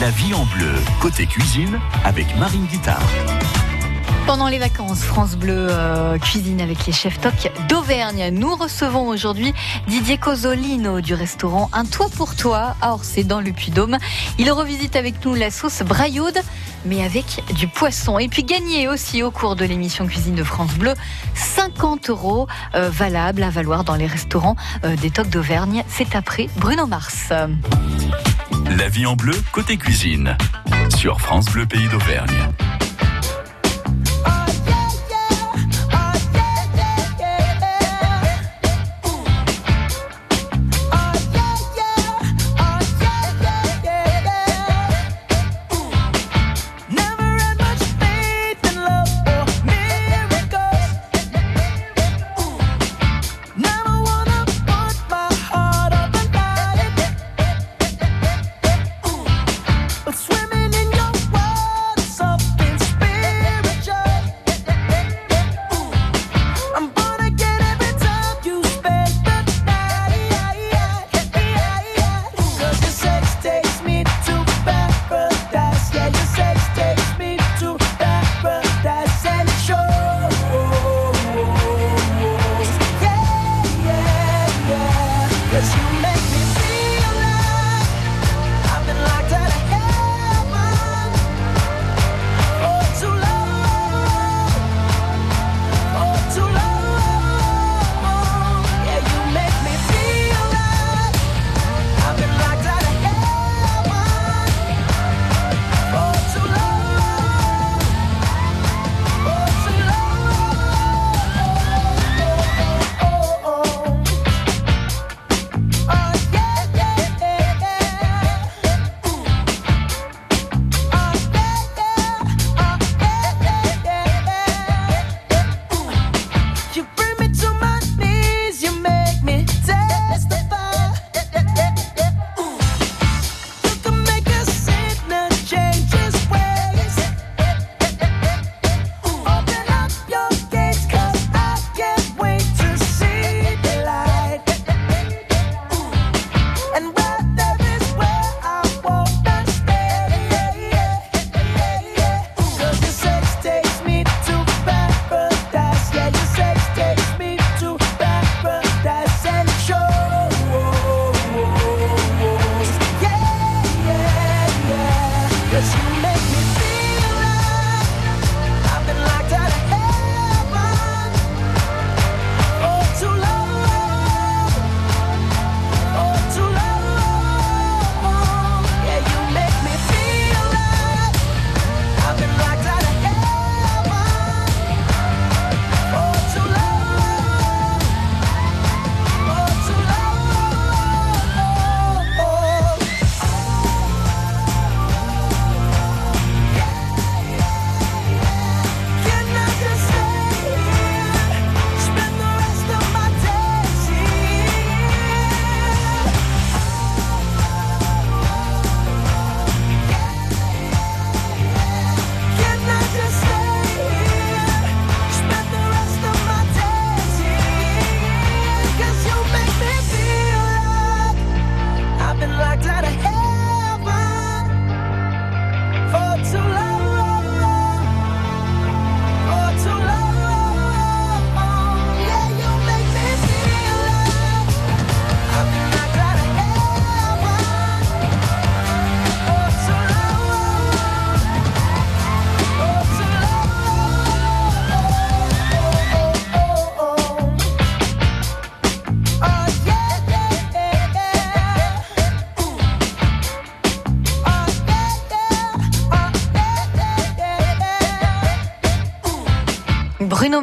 La vie en bleu, côté cuisine, avec Marine Guitard. Pendant les vacances, France Bleu euh, cuisine avec les chefs toc d'Auvergne. Nous recevons aujourd'hui Didier Cosolino du restaurant Un Toit pour Toi à Orsay dans le Puy-Dôme. Il revisite avec nous la sauce braillaude, mais avec du poisson. Et puis gagner aussi au cours de l'émission Cuisine de France Bleu 50 euros euh, valables à valoir dans les restaurants euh, des tocs d'Auvergne. C'est après Bruno Mars. La vie en bleu, côté cuisine, sur France Bleu Pays d'Auvergne.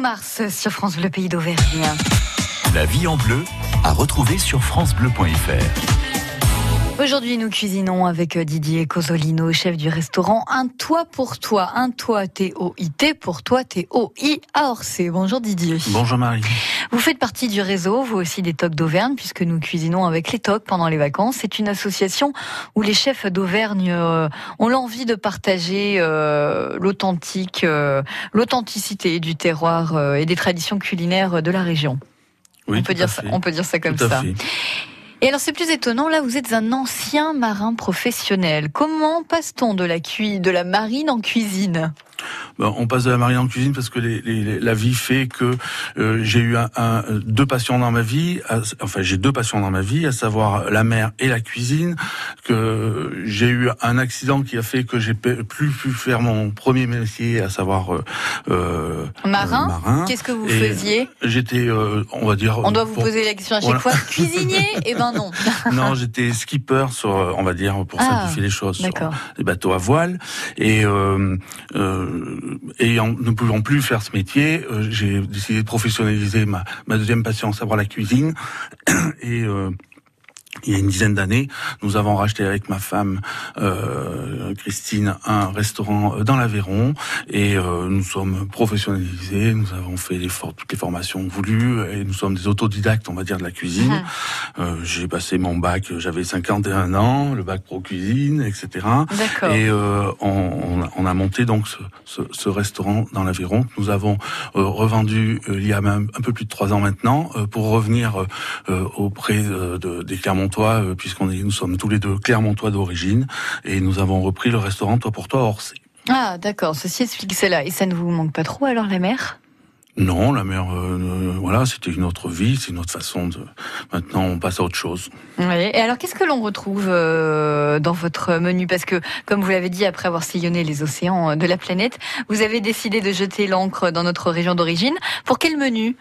Mars sur France Bleu Pays d'Auvergne. La vie en bleu à retrouver sur francebleu.fr. Aujourd'hui, nous cuisinons avec Didier Cosolino, chef du restaurant Un Toit pour Toi. Un Toit T-O-I-T pour Toi T-O-I à Orsay. Bonjour Didier. Bonjour Marie. Vous faites partie du réseau, vous aussi des Tocs d'Auvergne, puisque nous cuisinons avec les Tocs pendant les vacances. C'est une association où les chefs d'Auvergne euh, ont l'envie de partager euh, l'authentique, euh, l'authenticité du terroir et des traditions culinaires de la région. Oui, on peut dire ça, on peut dire ça comme Tout à ça. fait. Et alors c'est plus étonnant, là vous êtes un ancien marin professionnel. Comment passe-t-on de la, de la marine en cuisine? On passe de la marine en cuisine parce que la vie fait que euh, j'ai eu un, deux passions dans ma vie. enfin, j'ai deux passions dans ma vie, à savoir la mer et la cuisine. Que j'ai eu un accident qui a fait que j'ai plus pu faire mon premier métier, à savoir euh, euh marin. Qu'est-ce que vous faisiez? J'étais, euh, on va dire. On doit vous poser la question à chaque fois. Cuisinier? Eh ben non. non, j'étais skipper sur, on va dire, pour ah, simplifier les choses, sur les bateaux à voile et euh, et en ne pouvant plus faire ce métier, euh, j'ai décidé de professionnaliser ma, ma deuxième passion, savoir la cuisine. Et euh, il y a une dizaine d'années, nous avons racheté avec ma femme euh, Christine un restaurant euh, dans l'Aveyron et euh, nous sommes professionnalisés, nous avons fait les toutes les formations voulues et nous sommes des autodidactes, on va dire, de la cuisine. Ah. Euh, j'ai passé mon bac, j'avais 51 ans, le bac pro cuisine, etc. Et euh, on, on, a monté donc ce, ce, ce restaurant dans l'Aveyron que nous avons revendu il y a même un peu plus de trois ans maintenant pour revenir auprès de, des Clermont euh, puisqu'on est, nous sommes tous les deux Clermontois d'origine, et nous avons repris le restaurant Toi pour toi Orsay. Ah, d'accord. Ceci explique cela. Et ça ne vous manque pas trop alors la mer? Non, la mer, euh, euh, voilà, c'était une autre vie, c'est une autre façon de. Maintenant, on passe à autre chose. Oui. Et alors, qu'est-ce que l'on retrouve dans votre menu? Parce que, comme vous l'avez dit, après avoir sillonné les océans de la planète, vous avez décidé de jeter l'encre dans notre région d'origine. Pour quel menu?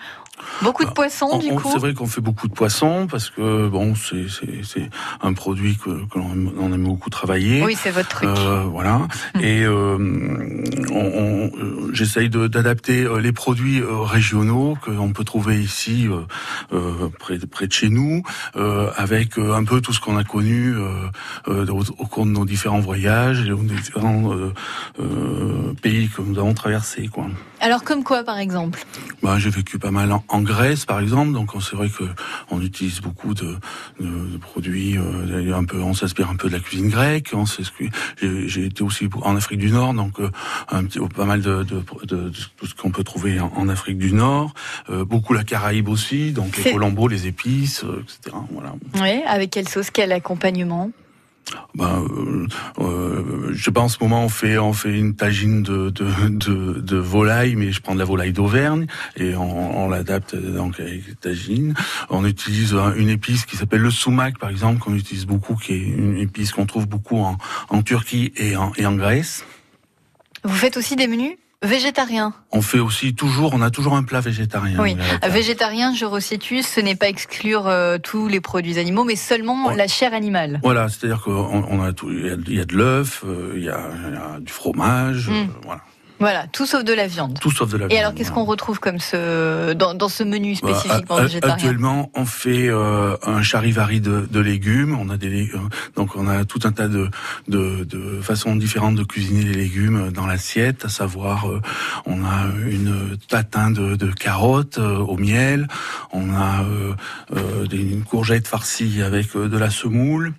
Beaucoup de bah, poissons, du coup. C'est vrai qu'on fait beaucoup de poissons parce que bon, c'est un produit que, que l'on aime beaucoup travailler. Oui, c'est votre truc. Euh, voilà. Hum. Et euh, on, on, j'essaye d'adapter euh, les produits euh, régionaux que l'on peut trouver ici euh, près, près de chez nous, avec un peu tout ce qu'on a connu au, au, cours de nos différents voyages et des différents pays que nous avons traversés, quoi. Alors comme quoi, par exemple bah, j'ai vécu pas mal en, Grèce, par exemple. Donc c'est vrai que on utilise beaucoup de, de, produits. Euh, un peu, on s'inspire un peu de la cuisine grecque. On j'ai été aussi en Afrique du Nord, donc euh, un petit, pas mal de, tout ce qu'on peut trouver en, Afrique du Nord. Euh, beaucoup la Caraïbe aussi, donc les colombos, les épices, etc. Voilà. Oui, avec quelle sauce, quel accompagnement? Ben, euh, euh, je sais pas en ce moment on fait on fait une tagine de de, de, volaille, mais je prends de la volaille d'Auvergne et on, l'adapte donc avec tagine. On utilise une épice qui s'appelle le sumac par exemple qu'on utilise beaucoup, qui est une épice qu'on trouve beaucoup en, en Turquie et en, et en Grèce. Vous faites aussi des menus? Végétarien. On fait aussi toujours, on a toujours un plat végétarien. Oui, végétarien, je resitue, ce n'est pas exclure euh, tous les produits animaux, mais seulement la chair animale. Voilà, c'est-à-dire qu'on on a tout, il y a, de l'œuf, euh, il y, a, du fromage, mm. euh, voilà. Voilà, tout sauf de la viande. Tout sauf de la viande. Et alors, qu'est-ce qu'on retrouve comme ce dans, dans ce menu bah, spécifiquement végétarien Actuellement, on fait euh, un charivari de, de, légumes. On a des euh, donc on a tout un tas de, de, de façons différentes de cuisiner les légumes dans l'assiette. À savoir, euh, on a une tatin de, de carottes au miel. On a des, une courgette farcie avec de la semoule.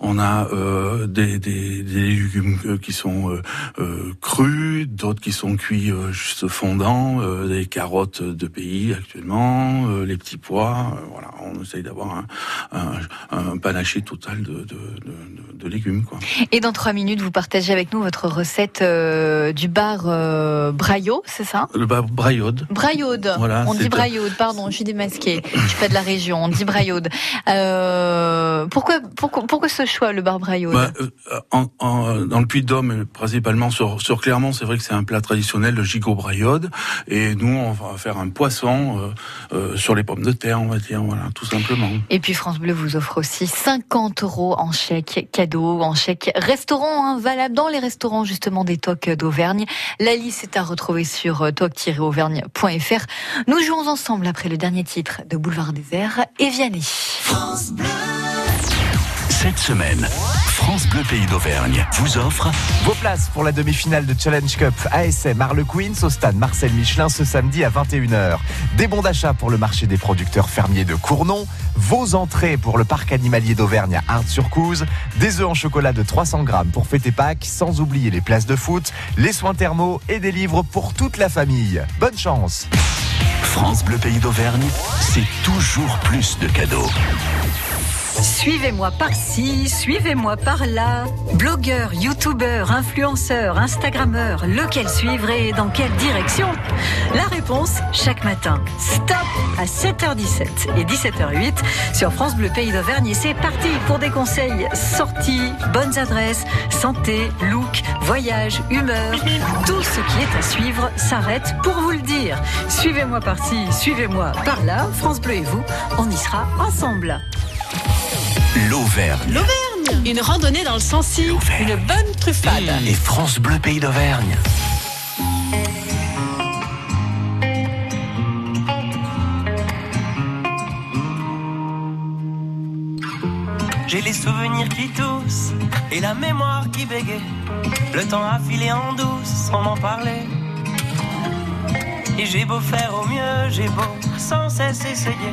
On a euh, des, des, des, légumes euh, qui sont euh, crus, d'autres qui sont cuits juste fondants, des carottes de pays actuellement, les petits pois. voilà, on essaye d'avoir un, un, un, panaché total de, de, de, de, légumes. Quoi. Et dans trois minutes, vous partagez avec nous votre recette du bar Braillot, c'est ça? Le bar Braillaude. Braillaude. Voilà, on dit Braillaude, pardon, je suis démasquée. Je suis pas de la région, on dit Braillaude. pourquoi, pourquoi, pourquoi ce choix, le bar Braillot bah, euh, en, Dans le Puy-de-Dôme, principalement sur, sur Clermont, c'est vrai que c'est un plat traditionnel, le gigot braillode. Et nous, on va faire un poisson euh, euh, sur les pommes de terre, on va dire, voilà, tout simplement. Et puis France Bleu vous offre aussi 50 euros en chèque cadeau, en chèque restaurant, hein, valable dans les restaurants justement des tocs d'Auvergne. La liste est à retrouver sur toc-auvergne.fr. Nous jouons ensemble après le dernier titre de Boulevard Désert et Vianney. France Bleu. Cette semaine, France Bleu Pays d'Auvergne vous offre vos places pour la demi-finale de Challenge Cup ASM Harlequins au stade Marcel Michelin ce samedi à 21h. Des bons d'achat pour le marché des producteurs fermiers de Cournon, vos entrées pour le parc animalier d'Auvergne à Art-sur-Couze, des œufs en chocolat de 300 grammes pour fêter Pâques, sans oublier les places de foot, les soins thermaux et des livres pour toute la famille. Bonne chance France Bleu Pays d'Auvergne, c'est toujours plus de cadeaux. Suivez-moi par-ci, suivez-moi par-là. Blogueur, youtubeur, influenceur, instagrammeur, lequel suivre et dans quelle direction? La réponse chaque matin. Stop à 7h17 et 17h08 sur France Bleu Pays d'Auvergne et c'est parti pour des conseils sorties, bonnes adresses, santé, look, voyage, humeur. Tout ce qui est à suivre s'arrête pour vous le dire. Suivez-moi par-ci, suivez-moi par-là. France Bleu et vous, on y sera ensemble. L'Auvergne. L'Auvergne Une randonnée dans le Sancy, une bonne truffade. Et France Bleu Pays d'Auvergne. J'ai les souvenirs qui toussent et la mémoire qui bégaye. Le temps a filé en douce sans m'en parler. Et j'ai beau faire au mieux, j'ai beau sans cesse essayer.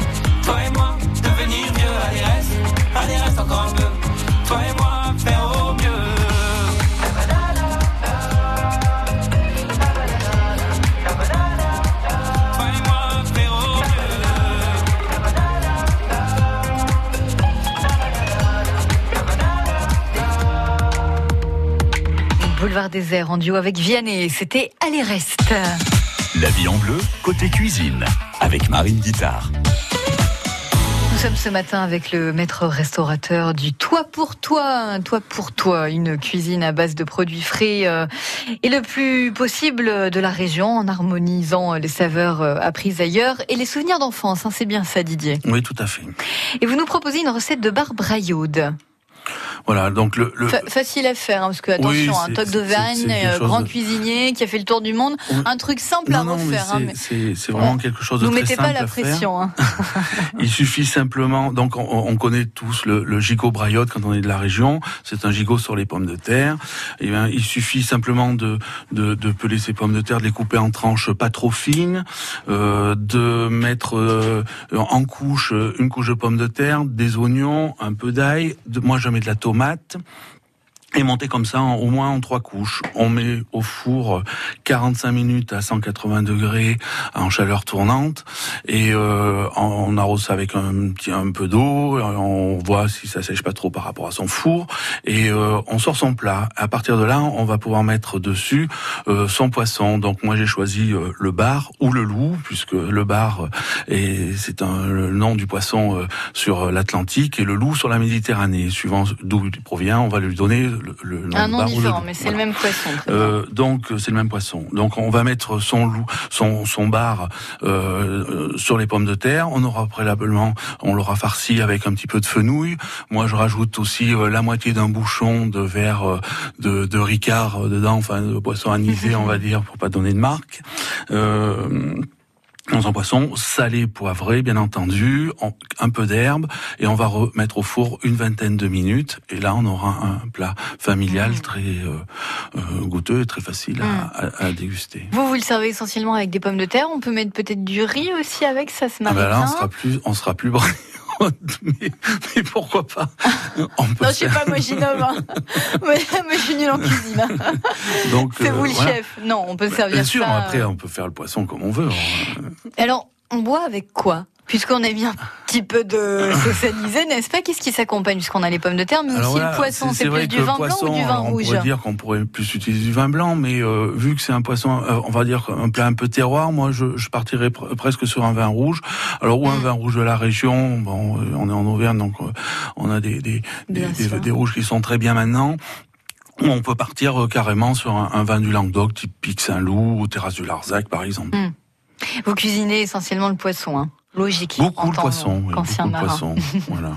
Boulevard désert en duo avec Vianney. C'était Allez Reste. La vie en bleu, côté cuisine, avec Marine Guitard. Nous sommes ce matin avec le maître restaurateur du Toit pour toi. Un Toit pour toi, une cuisine à base de produits frais euh, et le plus possible de la région en harmonisant les saveurs euh, apprises ailleurs et les souvenirs d'enfance. hein, c'est bien ça, Didier. Oui, tout à fait. Et vous nous proposez une recette de bar braillaude. Voilà, donc le, le- Fa- facile à faire, hein, parce que attention, Oui, un toc d'Auvergne, euh, grand de- cuisinier qui a fait le tour du monde, Oui. un truc simple à non, mais refaire. hein, c'est- mais- c'est vraiment quelque chose de Nous très mettez simple pas la pression. hein. Il suffit simplement, donc on, on connaît tous le, le gigot braillotte quand on est de la région. C'est un gigot sur les pommes de terre. Et bien, il suffit simplement de, de, de peler ces pommes de terre, de les couper en tranches pas trop fines, euh, de mettre euh, en couche une couche de pommes de terre, des oignons, un peu d'ail. De- Moi, je mets de la tomate. Et monter comme ça au moins en trois couches. On met au four 45 minutes à 180 degrés en chaleur tournante et euh, on arrose ça avec un petit un peu d'eau. On voit si ça sèche pas trop par rapport à son four et euh, on sort son plat. À partir de là, on va pouvoir mettre dessus euh, son poisson. Donc moi j'ai choisi euh, le bar ou le loup puisque le bar et c'est un le nom du poisson sur l'Atlantique et le loup sur la Méditerranée. Suivant d'où il provient, on va lui donner le, un nom différent, mais c'est le même poisson. Euh, donc c'est le même poisson. Donc on va mettre son loup, son son bar euh, sur les pommes de terre. On aura préalablement, on l'aura farci avec un petit peu de fenouil. Moi je rajoute aussi euh, la moitié d'un bouchon de verre euh, de, de Ricard dedans, enfin de poisson anisé on va dire pour pas donner de marque. Euh, dans un poisson salé, poivré, bien entendu, un peu d'herbe, et on va remettre au four une vingtaine de minutes, et là on aura un plat familial mmh. très euh, euh, goûteux et très facile à, mmh. déguster. Vous, vous le servez essentiellement avec des pommes de terre, on peut mettre peut-être du riz aussi avec, ça se marie ah ben là, on sera plus, on sera plus mais, pourquoi pas on peut Non, je sais pas, moi j'innove. Hein. mais, je suis nulle en cuisine. Donc, c'est vous le euh, chef. Non, on peut servir Bien sûr, après on peut faire le poisson comme on veut. Hein. Alors, on boit avec quoi? Puisqu'on a mis un petit peu de socialisé, n'est-ce pas? Qu'est-ce qui s'accompagne? Puisqu'on a les pommes de terre, mais aussi le poisson. C'est plus du vin blanc ou du vin rouge? On pourrait dire qu'on pourrait plus utiliser du vin blanc, mais euh, vu que c'est un poisson, euh, on va dire un plat un peu terroir, moi je, je partirais presque sur un vin rouge. Alors ou un mm. vin rouge de la région, bon, euh, on est en Auvergne, donc on a des, des, des, des, rouges qui sont très bien maintenant on peut partir carrément sur un, vin du Languedoc, type Pic Saint-Loup ou Terrasse du Larzac, par exemple. Mm. Vous cuisinez essentiellement le poisson, hein? Logique. Beaucoup de poissons. beaucoup de poissons. voilà.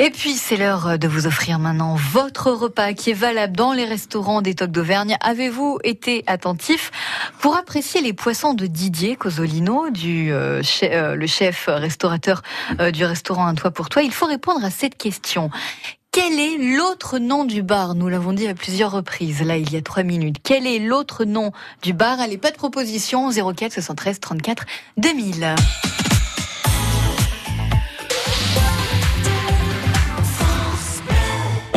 Et puis, c'est l'heure de vous offrir maintenant votre repas qui est valable dans les restaurants des Tocs d'Auvergne. Avez-vous été attentif pour apprécier les poissons de Didier Cosolino, du, euh, euh, le chef restaurateur euh, du restaurant Un Toit pour Toi? Il faut répondre à cette question. Quel est l'autre nom du bar? Nous l'avons dit à plusieurs reprises, là, il y a trois minutes. Quel est l'autre nom du bar? Allez, pas de proposition, 04 73 34 2000.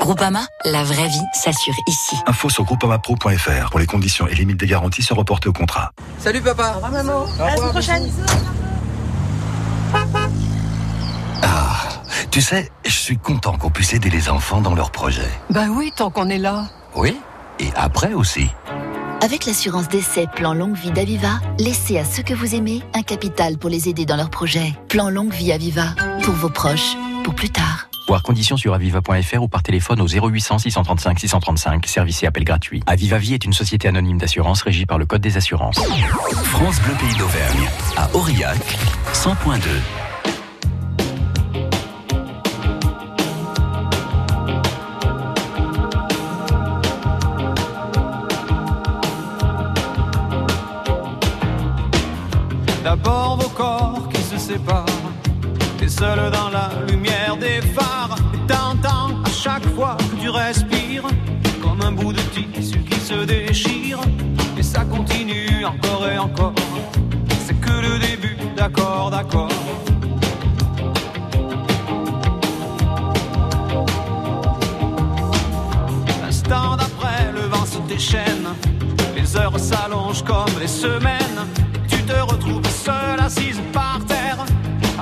Groupama, la vraie vie s'assure ici. Info sur groupamapro.fr pour les conditions et limites des garanties se reporter au contrat. Salut papa. Au revoir maman. À la semaine prochaine. Ah, tu sais, je suis content qu'on puisse aider les enfants dans leurs projets. Bah oui, tant qu'on est là. Oui, et après aussi. Avec l'assurance d'essai Plan Longue Vie d'Aviva, laissez à ceux que vous aimez un capital pour les aider dans leurs projets. Plan Longue Vie Aviva, pour vos proches, pour plus tard. Voir conditions sur aviva.fr ou par téléphone au 0800 635 635, service et appel gratuit. Aviva Vie est une société anonyme d'assurance régie par le Code des assurances. France Bleu Pays d'Auvergne, à Aurillac, 100.2. respires, comme un bout de tissu qui se déchire, et ça continue encore et encore. C'est que le début, d'accord, d'accord. L'instant d'après, le vent se déchaîne, les heures s'allongent comme les semaines te retrouve seule assise par terre,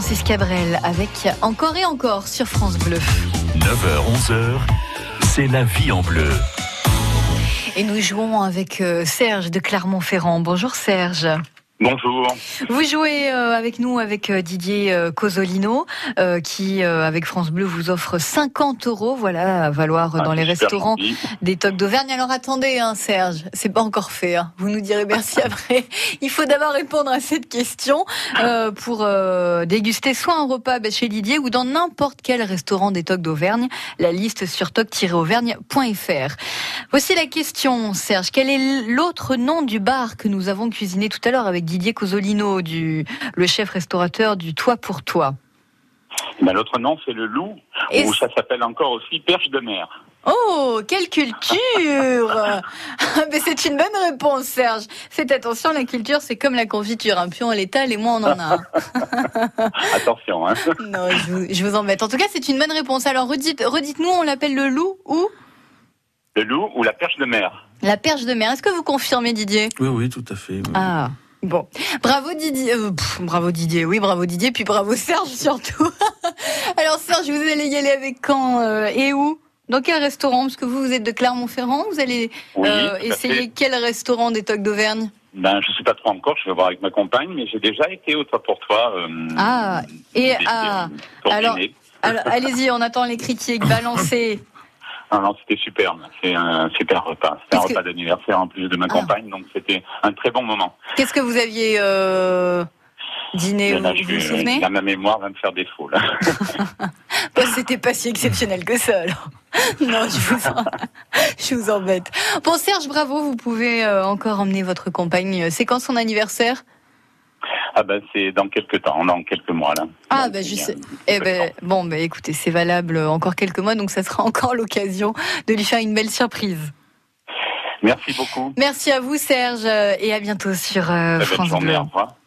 Francis Cabrel avec Encore et encore sur France Bleu. 9h, 11h, c'est la vie en bleu. Et nous jouons avec euh, Serge de Clermont-Ferrand. Bonjour Serge. Bonjour. Vous jouez euh, avec nous avec euh, Didier euh, Cosolino qui avec France Bleu vous offre 50 euros voilà à valoir Ah, dans les restaurants gentil. des tocs d'Auvergne. Alors attendez hein, Serge, c'est pas encore fait. hein. Vous nous direz merci après. Il faut d'abord répondre à cette question euh, pour euh, déguster soit un repas bah, chez Didier ou dans n'importe quel restaurant des tocs d'Auvergne. La liste sur toc-auvergne.fr. Voici la question Serge. Quel est l'autre nom du bar que nous avons cuisiné tout à l'heure avec Didier Cosolino, du, le chef restaurateur du Toit pour Toi. Ben, L'autre nom, c'est le loup, Et ou ça s'appelle encore aussi perche de mer. Oh, quelle culture Ah, Mais c'est une bonne réponse, Serge. Faites attention, la culture, c'est comme la confiture. Un plus on l'étale et moins on en a. hein. Attention, hein. non, je vous, je vous embête. En tout cas, c'est une bonne réponse. Alors, redites, redites-nous, on l'appelle le loup ou? Le loup ou la perche de mer. la perche de mer. Est-ce que vous confirmez, Didier? Oui, oui, tout à fait. oui. Ah. Bon, bravo Didier, euh, pff, bravo Didier, oui bravo Didier, puis bravo Serge surtout. Alors Serge, vous allez y aller avec quand euh, et où Dans quel restaurant Parce que vous, vous êtes de Clermont-Ferrand, vous allez Oui, euh, à essayer quel restaurant des Tocs d'Auvergne Ben, je sais pas trop encore, je vais voir avec ma compagne, mais j'ai déjà été au toit pour toi. euh, Ah, et ah, pour alors, alors allez-y, on attend les critiques, balancez. Non, non, c'était superbe. C'est un super repas. C'était un que- repas d'anniversaire en plus de ma Ah. compagne, donc c'était un très bon moment. Qu'est-ce que vous aviez euh, dîné là, vous je vous suis- souvenez là, ma mémoire va me faire défaut. Là. Bah, C'était pas si exceptionnel que ça, alors. Non, je vous, en- je vous embête. Bon, Serge, bravo, vous pouvez euh, encore emmener votre compagne. C'est quand son anniversaire? Ah ben, c'est dans quelques temps, dans quelques mois là. Ah, bah, je sais. Eh ben, bon, bah, écoutez, c'est valable encore quelques mois, donc ça sera encore l'occasion de lui faire une belle surprise. Merci beaucoup. Merci à vous, Serge, euh, et à bientôt sur euh, France journée. Bleu. Au revoir.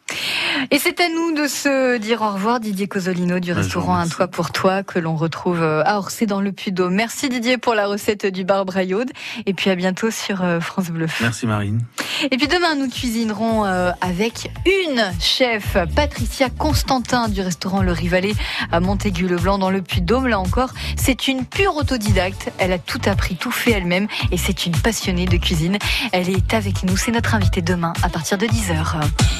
Et c'est à nous de se dire au revoir, Didier Cosolino du restaurant Un Toit pour Toi, que l'on retrouve euh, à Orsay dans le Puy-d'Dôme. Merci Didier pour la recette du bar Brayaude. Et puis à bientôt sur euh, France Bleu. Merci Marine. Et puis demain, nous cuisinerons euh, avec une chef, Patricia Constantin du restaurant Le Rivalet à Montaigu-le-Blanc dans le Puy-de-Dôme. Là encore, c'est une pure autodidacte. Elle a tout appris, tout fait elle-même et c'est une passionnée de cuisine. Elle est avec nous. C'est notre invitée demain à partir de 10h.